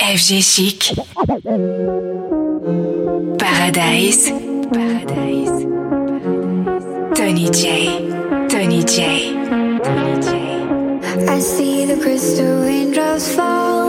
FG Chic. Paradise. Paradise. Tony Jay. Tony Jay. Tony Jay. I see the crystal raindrops fall.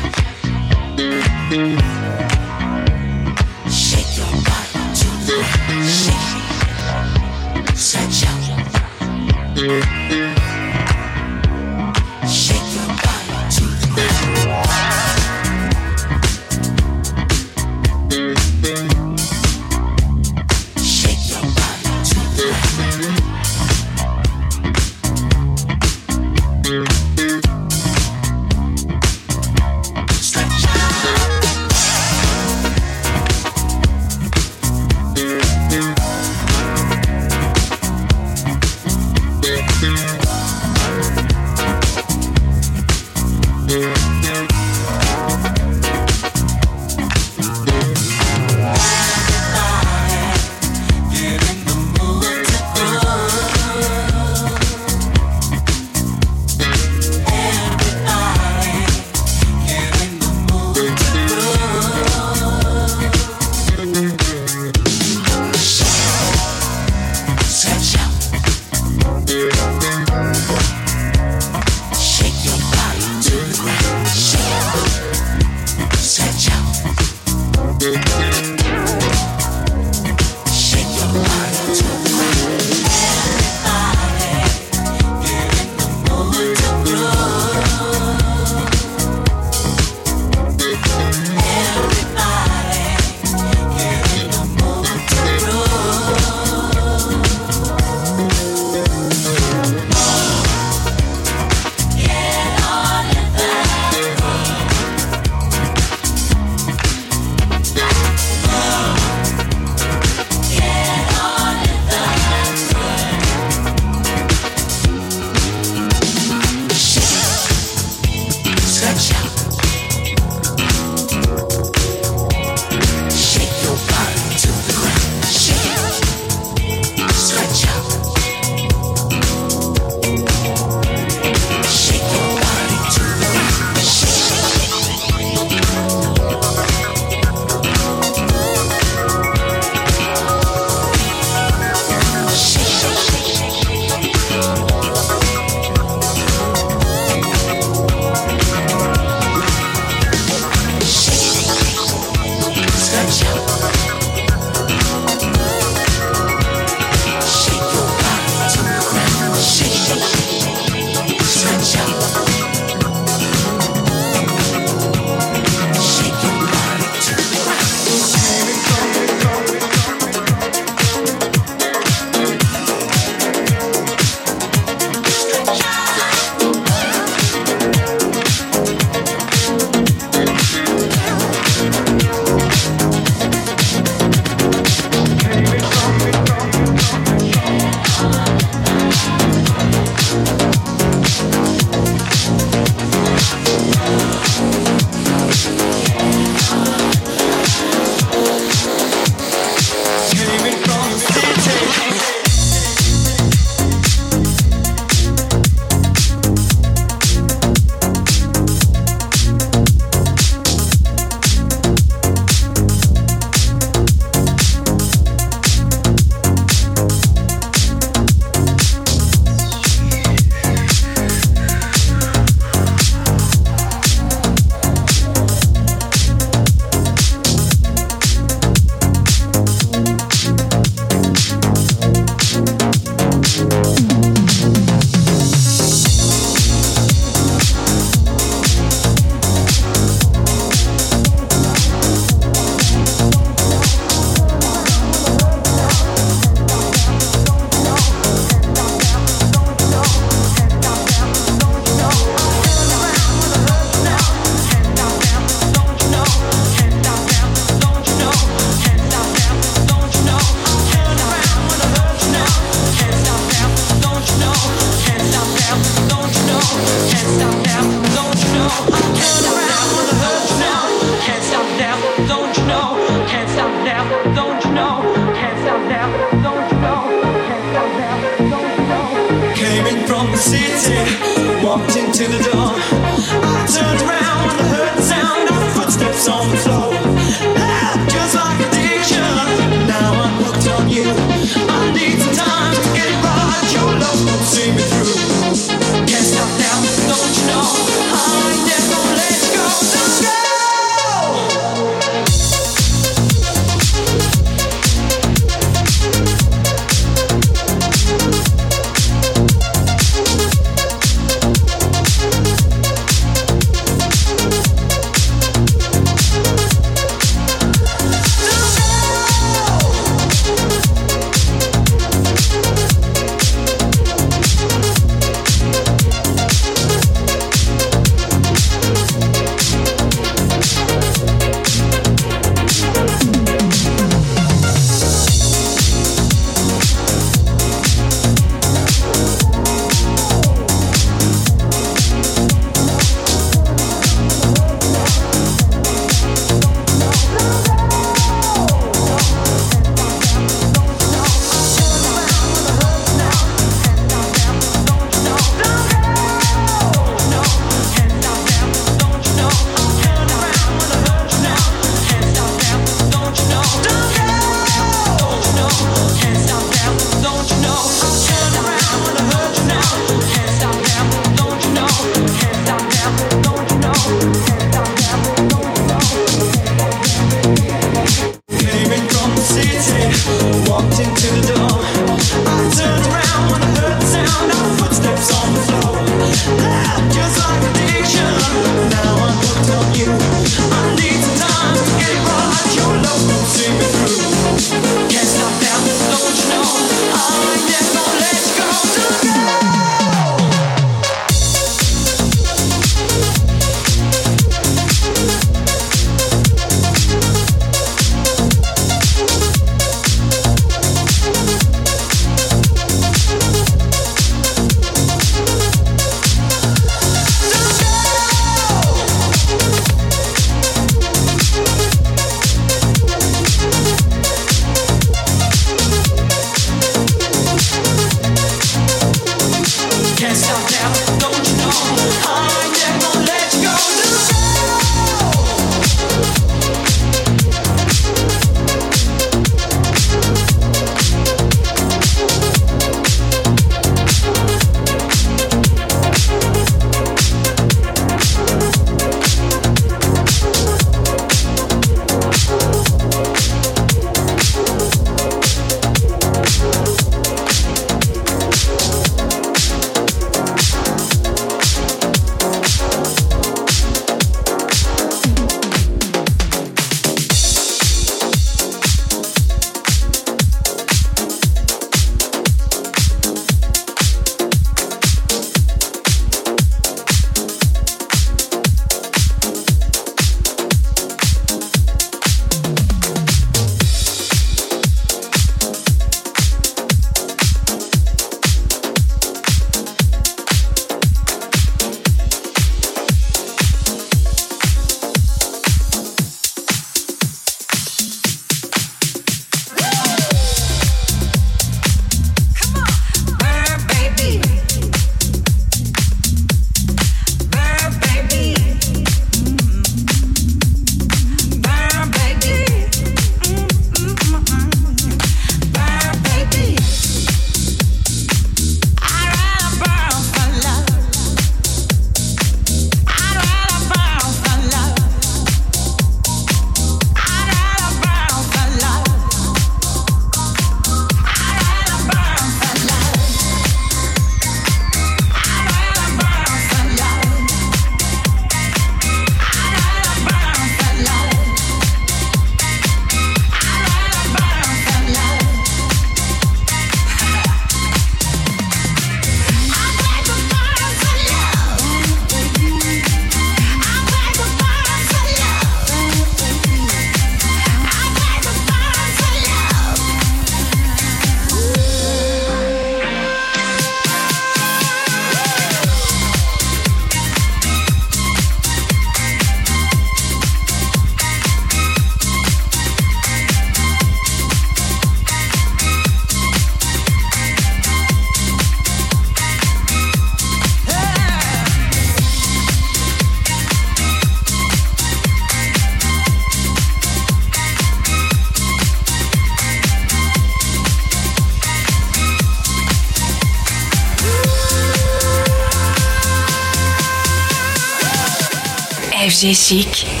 FG Chic.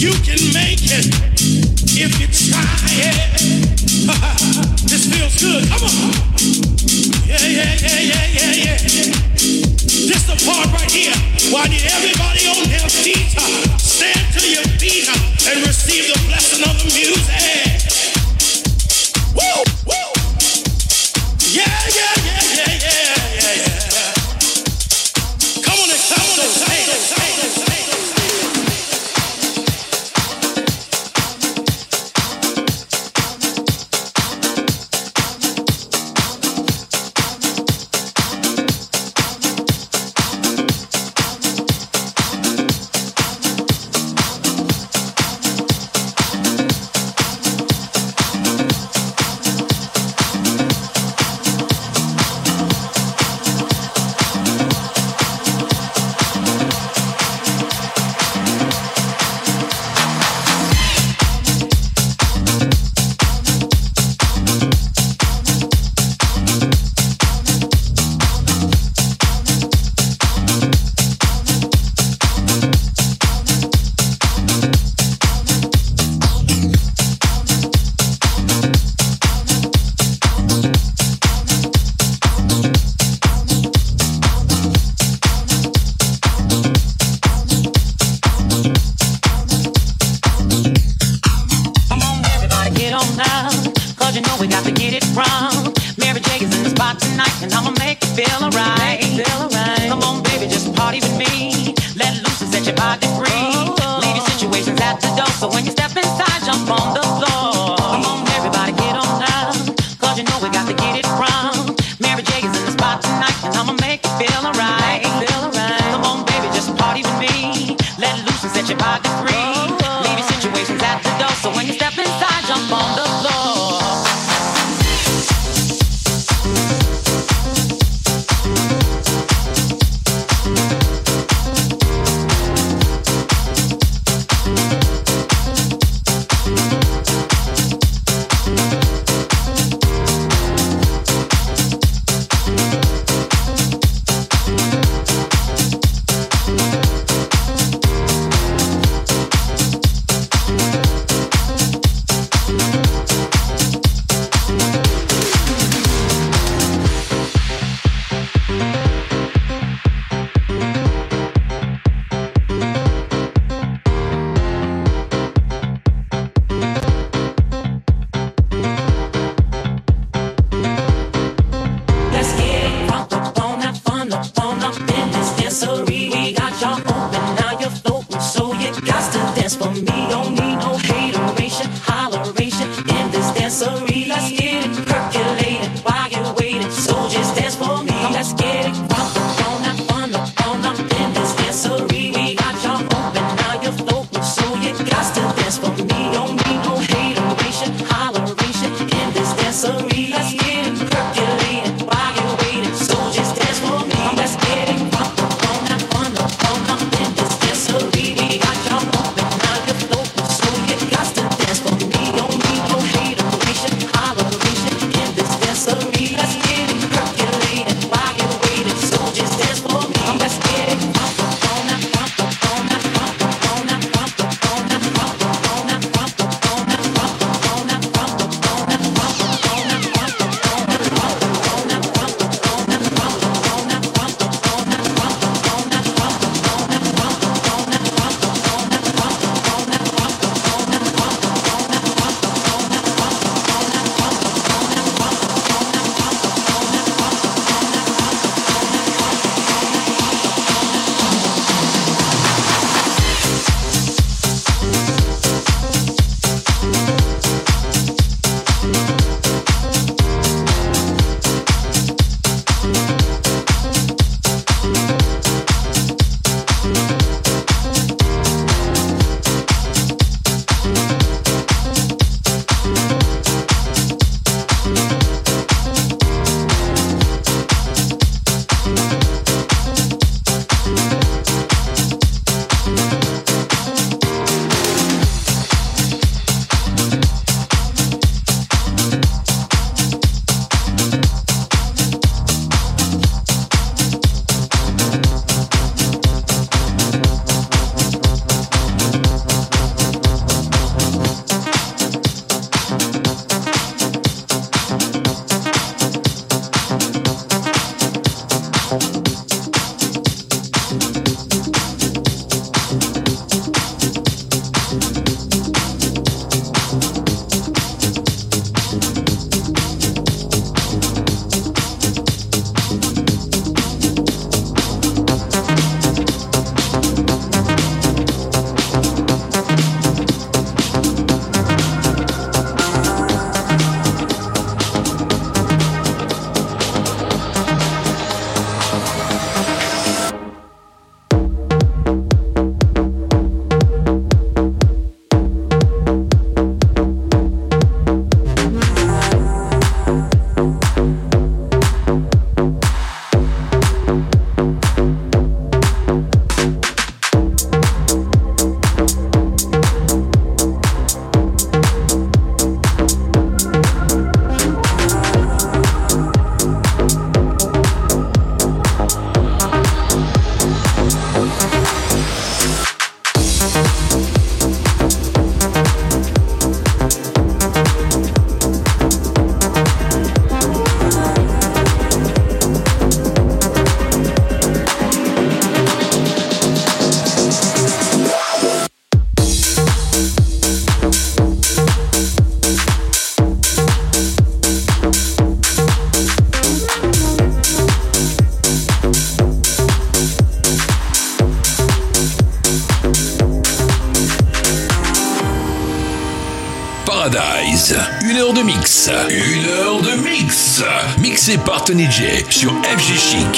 You can make it if you try it. this feels good. Come on. Yeah, yeah, yeah, yeah, yeah, yeah. This the part right here Why? I need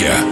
FG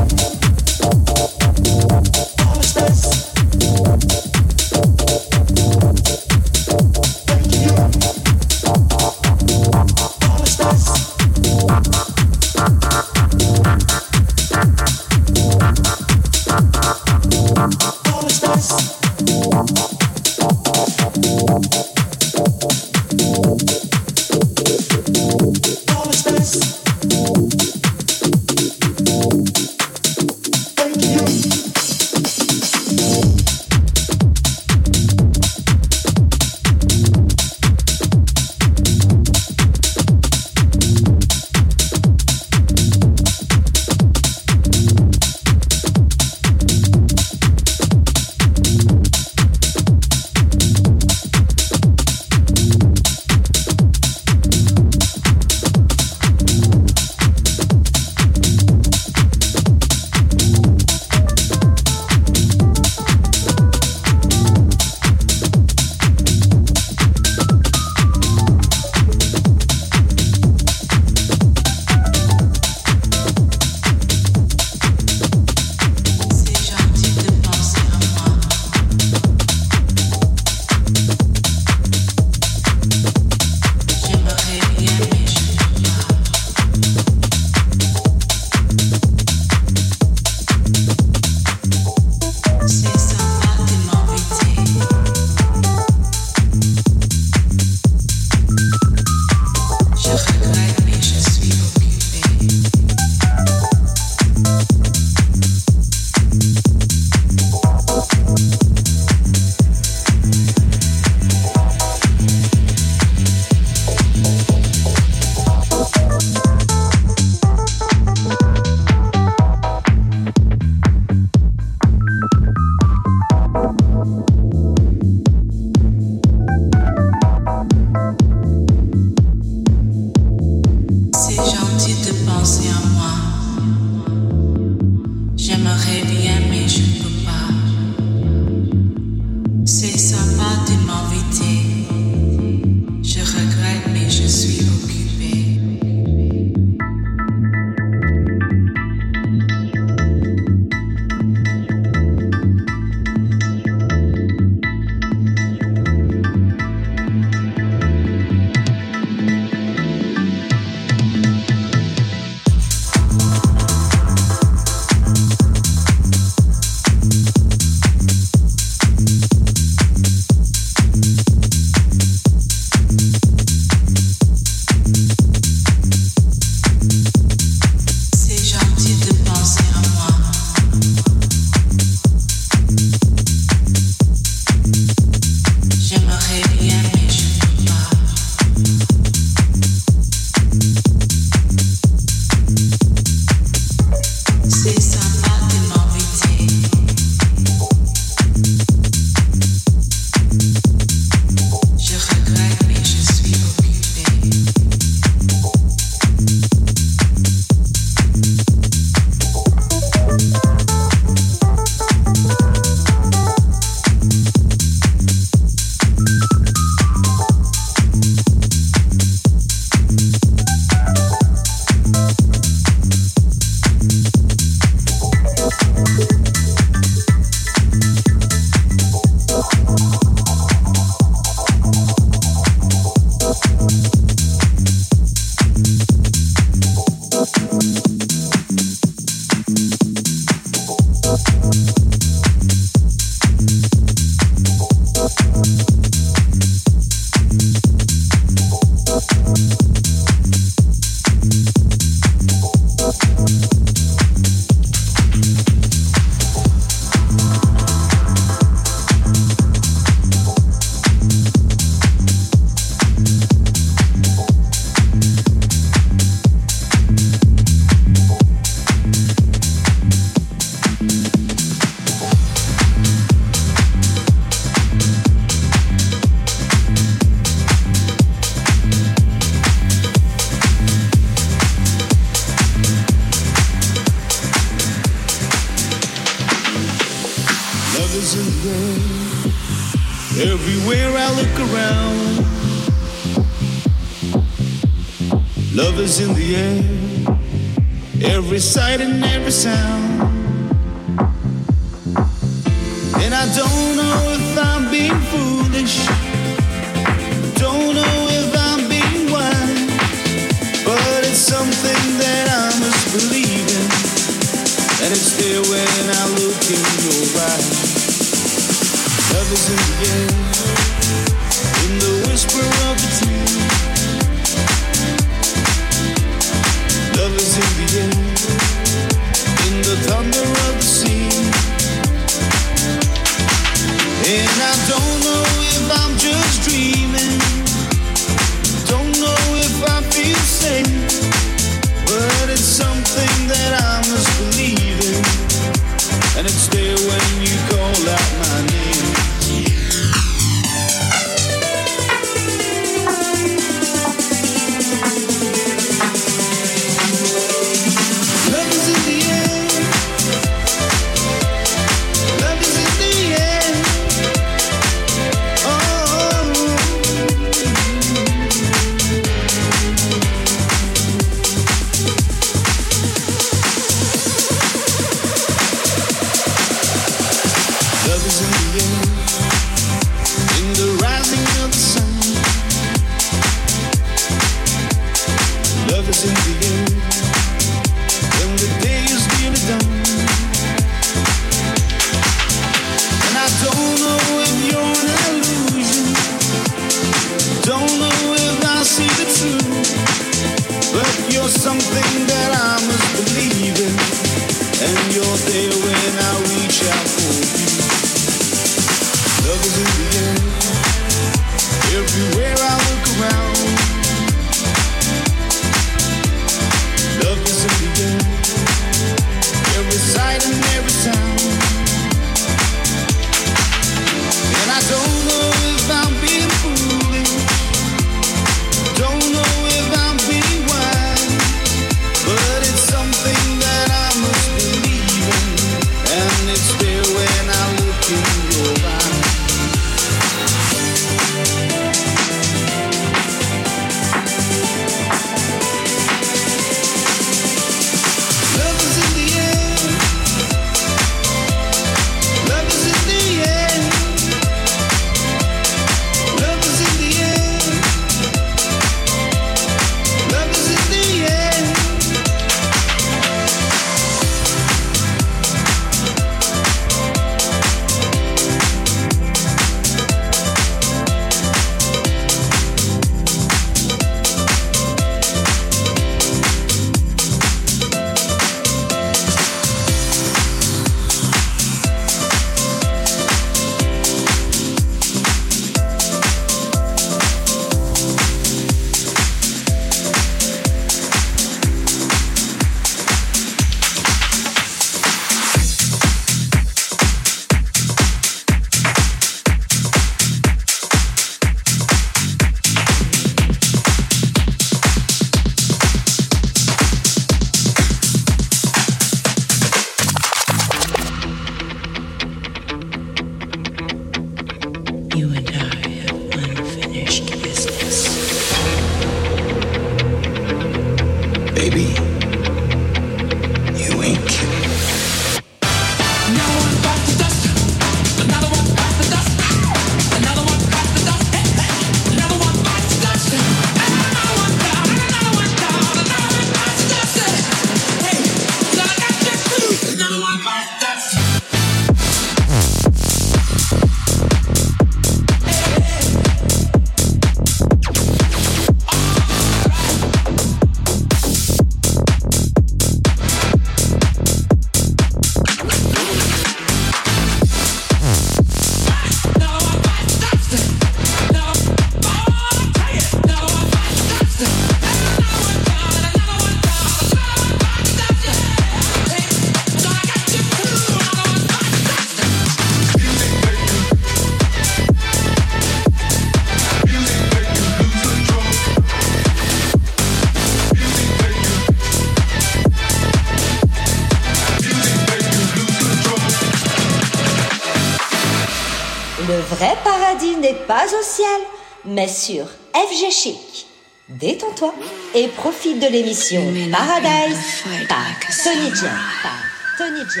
mais sur FG Chic. Détends-toi et profite de l'émission Paradise par Tony J. Par Tony J.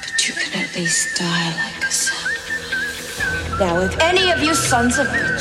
But you can at least die like a son. Now, if Any of you sons of bitches